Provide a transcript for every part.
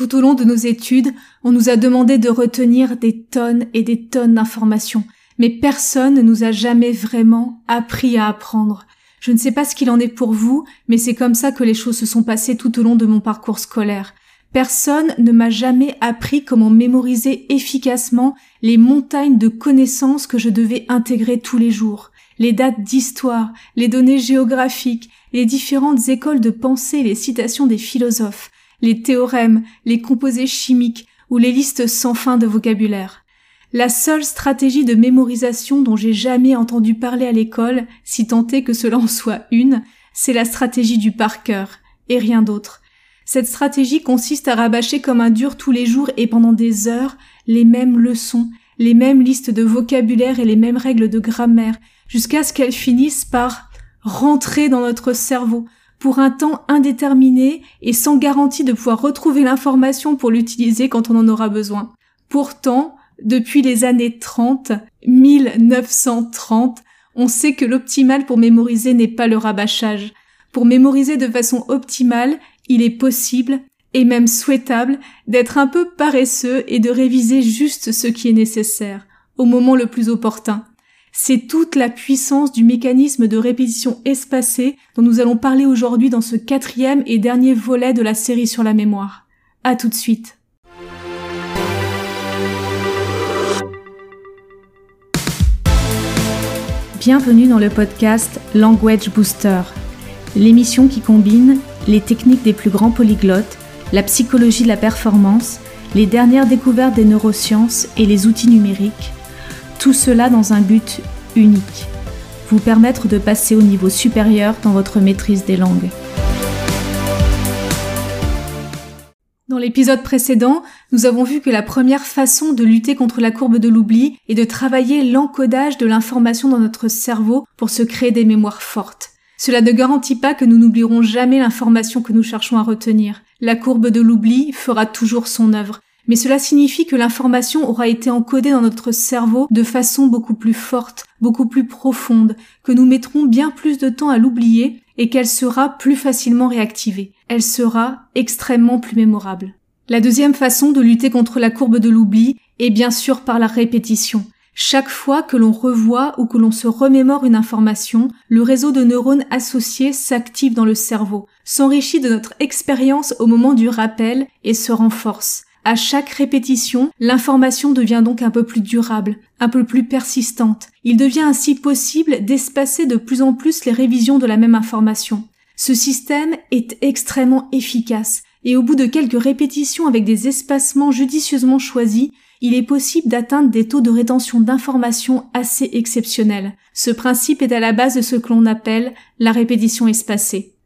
Tout au long de nos études, on nous a demandé de retenir des tonnes et des tonnes d'informations, mais personne ne nous a jamais vraiment appris à apprendre. Je ne sais pas ce qu'il en est pour vous, mais c'est comme ça que les choses se sont passées tout au long de mon parcours scolaire. Personne ne m'a jamais appris comment mémoriser efficacement les montagnes de connaissances que je devais intégrer tous les jours. Les dates d'histoire, les données géographiques, les différentes écoles de pensée, les citations des philosophes, les théorèmes, les composés chimiques ou les listes sans fin de vocabulaire. La seule stratégie de mémorisation dont j'ai jamais entendu parler à l'école, si tant est que cela en soit une, c'est la stratégie du par cœur, et rien d'autre. Cette stratégie consiste à rabâcher comme un dur tous les jours et pendant des heures les mêmes leçons, les mêmes listes de vocabulaire et les mêmes règles de grammaire, jusqu'à ce qu'elles finissent par rentrer dans notre cerveau, pour un temps indéterminé et sans garantie de pouvoir retrouver l'information pour l'utiliser quand on en aura besoin. Pourtant, depuis les années 30, 1930, on sait que l'optimal pour mémoriser n'est pas le rabâchage. Pour mémoriser de façon optimale, il est possible et même souhaitable d'être un peu paresseux et de réviser juste ce qui est nécessaire, au moment le plus opportun. C'est toute la puissance du mécanisme de répétition espacée dont nous allons parler aujourd'hui dans ce quatrième et dernier volet de la série sur la mémoire. À tout de suite. Bienvenue dans le podcast Language Booster, l'émission qui combine les techniques des plus grands polyglottes, la psychologie de la performance, les dernières découvertes des neurosciences et les outils numériques tout cela dans un but unique, vous permettre de passer au niveau supérieur dans votre maîtrise des langues. Dans l'épisode précédent, nous avons vu que la première façon de lutter contre la courbe de l'oubli est de travailler l'encodage de l'information dans notre cerveau pour se créer des mémoires fortes. Cela ne garantit pas que nous n'oublierons jamais l'information que nous cherchons à retenir. La courbe de l'oubli fera toujours son œuvre, mais cela signifie que l'information aura été encodée dans notre cerveau de façon beaucoup plus forte, beaucoup plus profonde, que nous mettrons bien plus de temps à l'oublier et qu'elle sera plus facilement réactivée. Elle sera extrêmement plus mémorable. La deuxième façon de lutter contre la courbe de l'oubli est bien sûr par la répétition. Chaque fois que l'on revoit ou que l'on se remémore une information, le réseau de neurones associés s'active dans le cerveau, s'enrichit de notre expérience au moment du rappel et se renforce. À chaque répétition, l'information devient donc un peu plus durable, un peu plus persistante. Il devient ainsi possible d'espacer de plus en plus les révisions de la même information. Ce système est extrêmement efficace, et au bout de quelques répétitions avec des espacements judicieusement choisis, il est possible d'atteindre des taux de rétention d'informations assez exceptionnels. Ce principe est à la base de ce que l'on appelle la répétition espacée.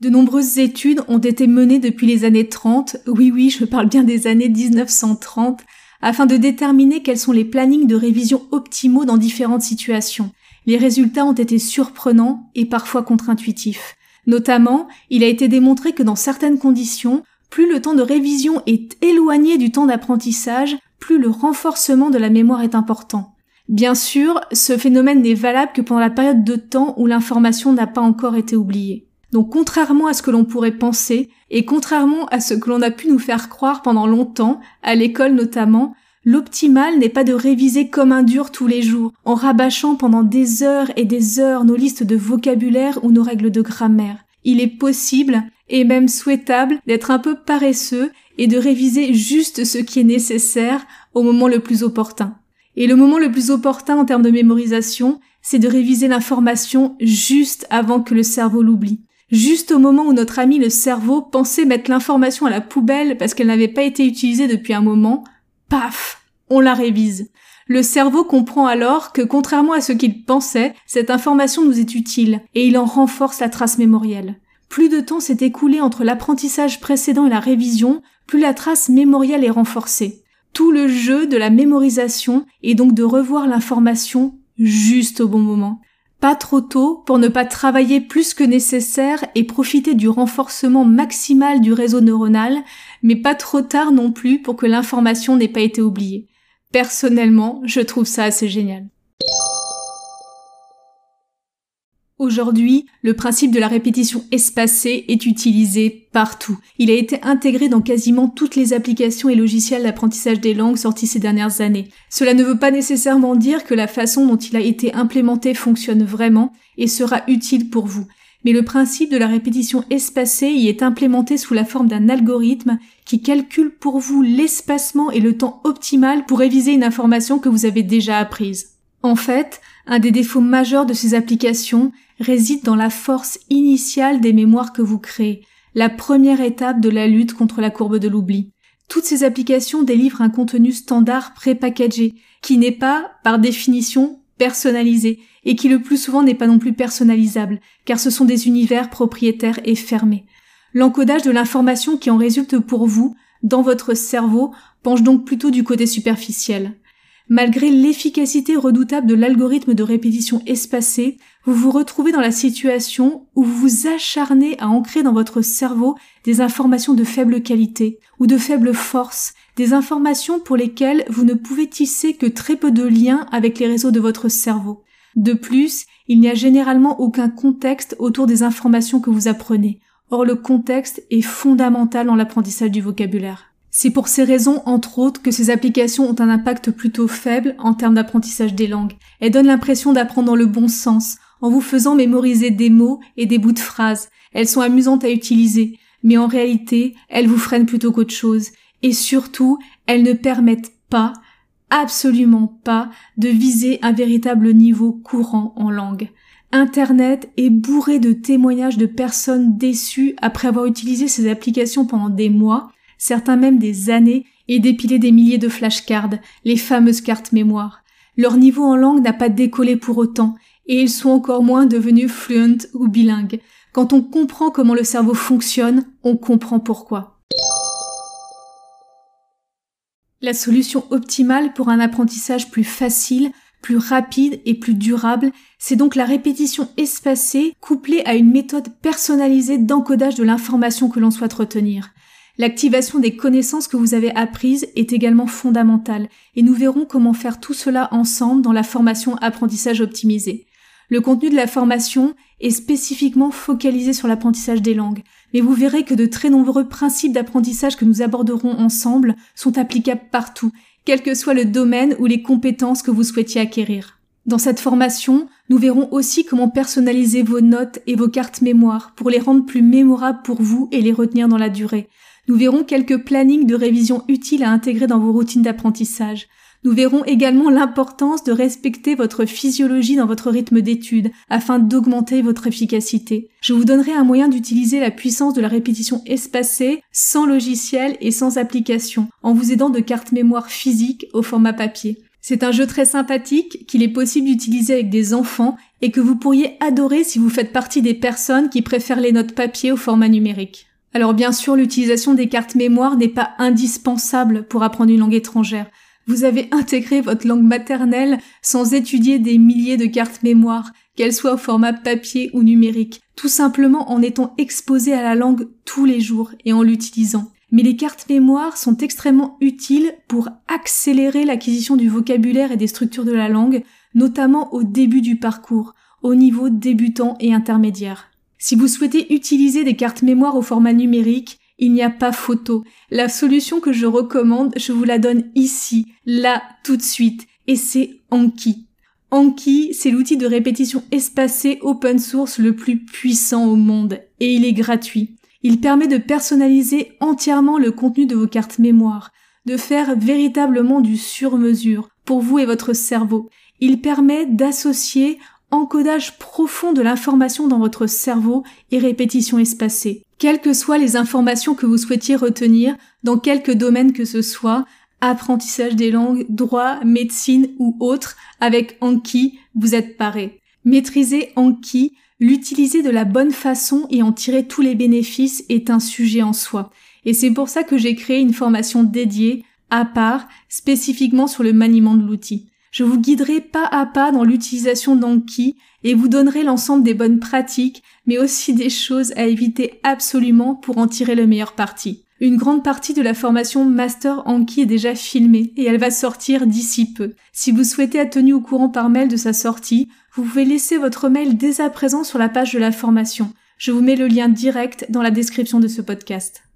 De nombreuses études ont été menées depuis les années 30, oui oui, je parle bien des années 1930, afin de déterminer quels sont les plannings de révision optimaux dans différentes situations. Les résultats ont été surprenants et parfois contre-intuitifs. Notamment, il a été démontré que dans certaines conditions, plus le temps de révision est éloigné du temps d'apprentissage, plus le renforcement de la mémoire est important. Bien sûr, ce phénomène n'est valable que pendant la période de temps où l'information n'a pas encore été oubliée. Donc contrairement à ce que l'on pourrait penser, et contrairement à ce que l'on a pu nous faire croire pendant longtemps, à l'école notamment, l'optimal n'est pas de réviser comme un dur tous les jours, en rabâchant pendant des heures et des heures nos listes de vocabulaire ou nos règles de grammaire. Il est possible, et même souhaitable, d'être un peu paresseux et de réviser juste ce qui est nécessaire au moment le plus opportun. Et le moment le plus opportun en termes de mémorisation, c'est de réviser l'information juste avant que le cerveau l'oublie. Juste au moment où notre ami le cerveau pensait mettre l'information à la poubelle parce qu'elle n'avait pas été utilisée depuis un moment, paf, on la révise. Le cerveau comprend alors que contrairement à ce qu'il pensait, cette information nous est utile et il en renforce la trace mémorielle. Plus de temps s'est écoulé entre l'apprentissage précédent et la révision, plus la trace mémorielle est renforcée. Tout le jeu de la mémorisation est donc de revoir l'information juste au bon moment. Pas trop tôt pour ne pas travailler plus que nécessaire et profiter du renforcement maximal du réseau neuronal, mais pas trop tard non plus pour que l'information n'ait pas été oubliée. Personnellement, je trouve ça assez génial. Aujourd'hui, le principe de la répétition espacée est utilisé partout. Il a été intégré dans quasiment toutes les applications et logiciels d'apprentissage des langues sortis ces dernières années. Cela ne veut pas nécessairement dire que la façon dont il a été implémenté fonctionne vraiment et sera utile pour vous. Mais le principe de la répétition espacée y est implémenté sous la forme d'un algorithme qui calcule pour vous l'espacement et le temps optimal pour réviser une information que vous avez déjà apprise. En fait, un des défauts majeurs de ces applications réside dans la force initiale des mémoires que vous créez, la première étape de la lutte contre la courbe de l'oubli. Toutes ces applications délivrent un contenu standard pré-packagé, qui n'est pas, par définition, personnalisé, et qui le plus souvent n'est pas non plus personnalisable, car ce sont des univers propriétaires et fermés. L'encodage de l'information qui en résulte pour vous, dans votre cerveau, penche donc plutôt du côté superficiel. Malgré l'efficacité redoutable de l'algorithme de répétition espacée, vous vous retrouvez dans la situation où vous vous acharnez à ancrer dans votre cerveau des informations de faible qualité ou de faible force, des informations pour lesquelles vous ne pouvez tisser que très peu de liens avec les réseaux de votre cerveau. De plus, il n'y a généralement aucun contexte autour des informations que vous apprenez. Or le contexte est fondamental dans l'apprentissage du vocabulaire. C'est pour ces raisons, entre autres, que ces applications ont un impact plutôt faible en termes d'apprentissage des langues. Elles donnent l'impression d'apprendre dans le bon sens, en vous faisant mémoriser des mots et des bouts de phrases. Elles sont amusantes à utiliser, mais en réalité, elles vous freinent plutôt qu'autre chose. Et surtout, elles ne permettent pas, absolument pas, de viser un véritable niveau courant en langue. Internet est bourré de témoignages de personnes déçues après avoir utilisé ces applications pendant des mois, certains même des années, et dépilé des milliers de flashcards, les fameuses cartes mémoire. Leur niveau en langue n'a pas décollé pour autant, et ils sont encore moins devenus fluent ou bilingues. Quand on comprend comment le cerveau fonctionne, on comprend pourquoi. La solution optimale pour un apprentissage plus facile, plus rapide et plus durable, c'est donc la répétition espacée couplée à une méthode personnalisée d'encodage de l'information que l'on souhaite retenir. L'activation des connaissances que vous avez apprises est également fondamentale et nous verrons comment faire tout cela ensemble dans la formation apprentissage optimisé. Le contenu de la formation est spécifiquement focalisé sur l'apprentissage des langues, mais vous verrez que de très nombreux principes d'apprentissage que nous aborderons ensemble sont applicables partout, quel que soit le domaine ou les compétences que vous souhaitiez acquérir. Dans cette formation, nous verrons aussi comment personnaliser vos notes et vos cartes mémoire pour les rendre plus mémorables pour vous et les retenir dans la durée. Nous verrons quelques plannings de révision utiles à intégrer dans vos routines d'apprentissage. Nous verrons également l'importance de respecter votre physiologie dans votre rythme d'étude afin d'augmenter votre efficacité. Je vous donnerai un moyen d'utiliser la puissance de la répétition espacée sans logiciel et sans application en vous aidant de cartes mémoire physiques au format papier. C'est un jeu très sympathique qu'il est possible d'utiliser avec des enfants et que vous pourriez adorer si vous faites partie des personnes qui préfèrent les notes papier au format numérique. Alors bien sûr, l'utilisation des cartes mémoire n'est pas indispensable pour apprendre une langue étrangère. Vous avez intégré votre langue maternelle sans étudier des milliers de cartes mémoire, qu'elles soient au format papier ou numérique, tout simplement en étant exposé à la langue tous les jours et en l'utilisant. Mais les cartes mémoire sont extrêmement utiles pour accélérer l'acquisition du vocabulaire et des structures de la langue, notamment au début du parcours, au niveau débutant et intermédiaire. Si vous souhaitez utiliser des cartes mémoire au format numérique, il n'y a pas photo. La solution que je recommande, je vous la donne ici, là, tout de suite, et c'est Anki. Anki, c'est l'outil de répétition espacée open source le plus puissant au monde, et il est gratuit. Il permet de personnaliser entièrement le contenu de vos cartes mémoire, de faire véritablement du sur-mesure pour vous et votre cerveau. Il permet d'associer encodage profond de l'information dans votre cerveau et répétition espacée. Quelles que soient les informations que vous souhaitiez retenir, dans quelque domaine que ce soit, apprentissage des langues, droit, médecine ou autre, avec Anki, vous êtes paré. Maîtriser Anki, l'utiliser de la bonne façon et en tirer tous les bénéfices est un sujet en soi. Et c'est pour ça que j'ai créé une formation dédiée, à part, spécifiquement sur le maniement de l'outil. Je vous guiderai pas à pas dans l'utilisation d'Anki et vous donnerai l'ensemble des bonnes pratiques, mais aussi des choses à éviter absolument pour en tirer le meilleur parti. Une grande partie de la formation Master Anki est déjà filmée et elle va sortir d'ici peu. Si vous souhaitez être tenu au courant par mail de sa sortie, vous pouvez laisser votre mail dès à présent sur la page de la formation. Je vous mets le lien direct dans la description de ce podcast.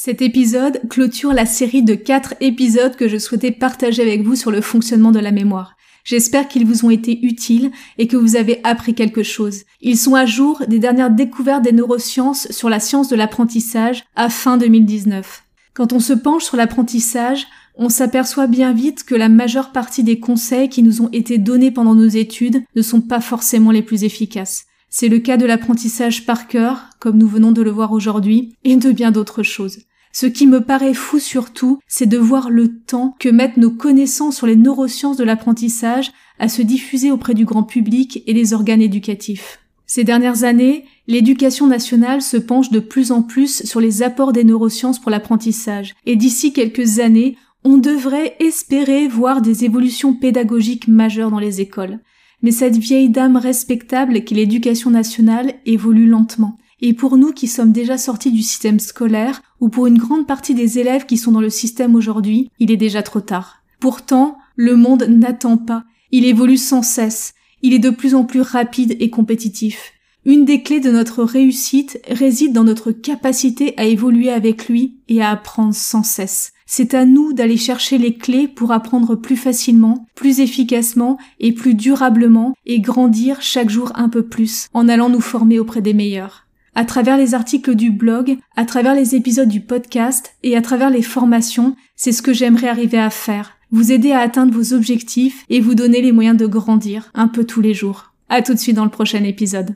Cet épisode clôture la série de quatre épisodes que je souhaitais partager avec vous sur le fonctionnement de la mémoire. J'espère qu'ils vous ont été utiles et que vous avez appris quelque chose. Ils sont à jour des dernières découvertes des neurosciences sur la science de l'apprentissage à fin 2019. Quand on se penche sur l'apprentissage, on s'aperçoit bien vite que la majeure partie des conseils qui nous ont été donnés pendant nos études ne sont pas forcément les plus efficaces. C'est le cas de l'apprentissage par cœur, comme nous venons de le voir aujourd'hui, et de bien d'autres choses. Ce qui me paraît fou surtout, c'est de voir le temps que mettent nos connaissances sur les neurosciences de l'apprentissage à se diffuser auprès du grand public et des organes éducatifs. Ces dernières années, l'éducation nationale se penche de plus en plus sur les apports des neurosciences pour l'apprentissage, et d'ici quelques années, on devrait espérer voir des évolutions pédagogiques majeures dans les écoles. Mais cette vieille dame respectable qu'est l'éducation nationale évolue lentement. Et pour nous qui sommes déjà sortis du système scolaire, ou pour une grande partie des élèves qui sont dans le système aujourd'hui, il est déjà trop tard. Pourtant, le monde n'attend pas, il évolue sans cesse, il est de plus en plus rapide et compétitif. Une des clés de notre réussite réside dans notre capacité à évoluer avec lui et à apprendre sans cesse. C'est à nous d'aller chercher les clés pour apprendre plus facilement, plus efficacement et plus durablement et grandir chaque jour un peu plus en allant nous former auprès des meilleurs à travers les articles du blog, à travers les épisodes du podcast et à travers les formations, c'est ce que j'aimerais arriver à faire. Vous aider à atteindre vos objectifs et vous donner les moyens de grandir un peu tous les jours. À tout de suite dans le prochain épisode.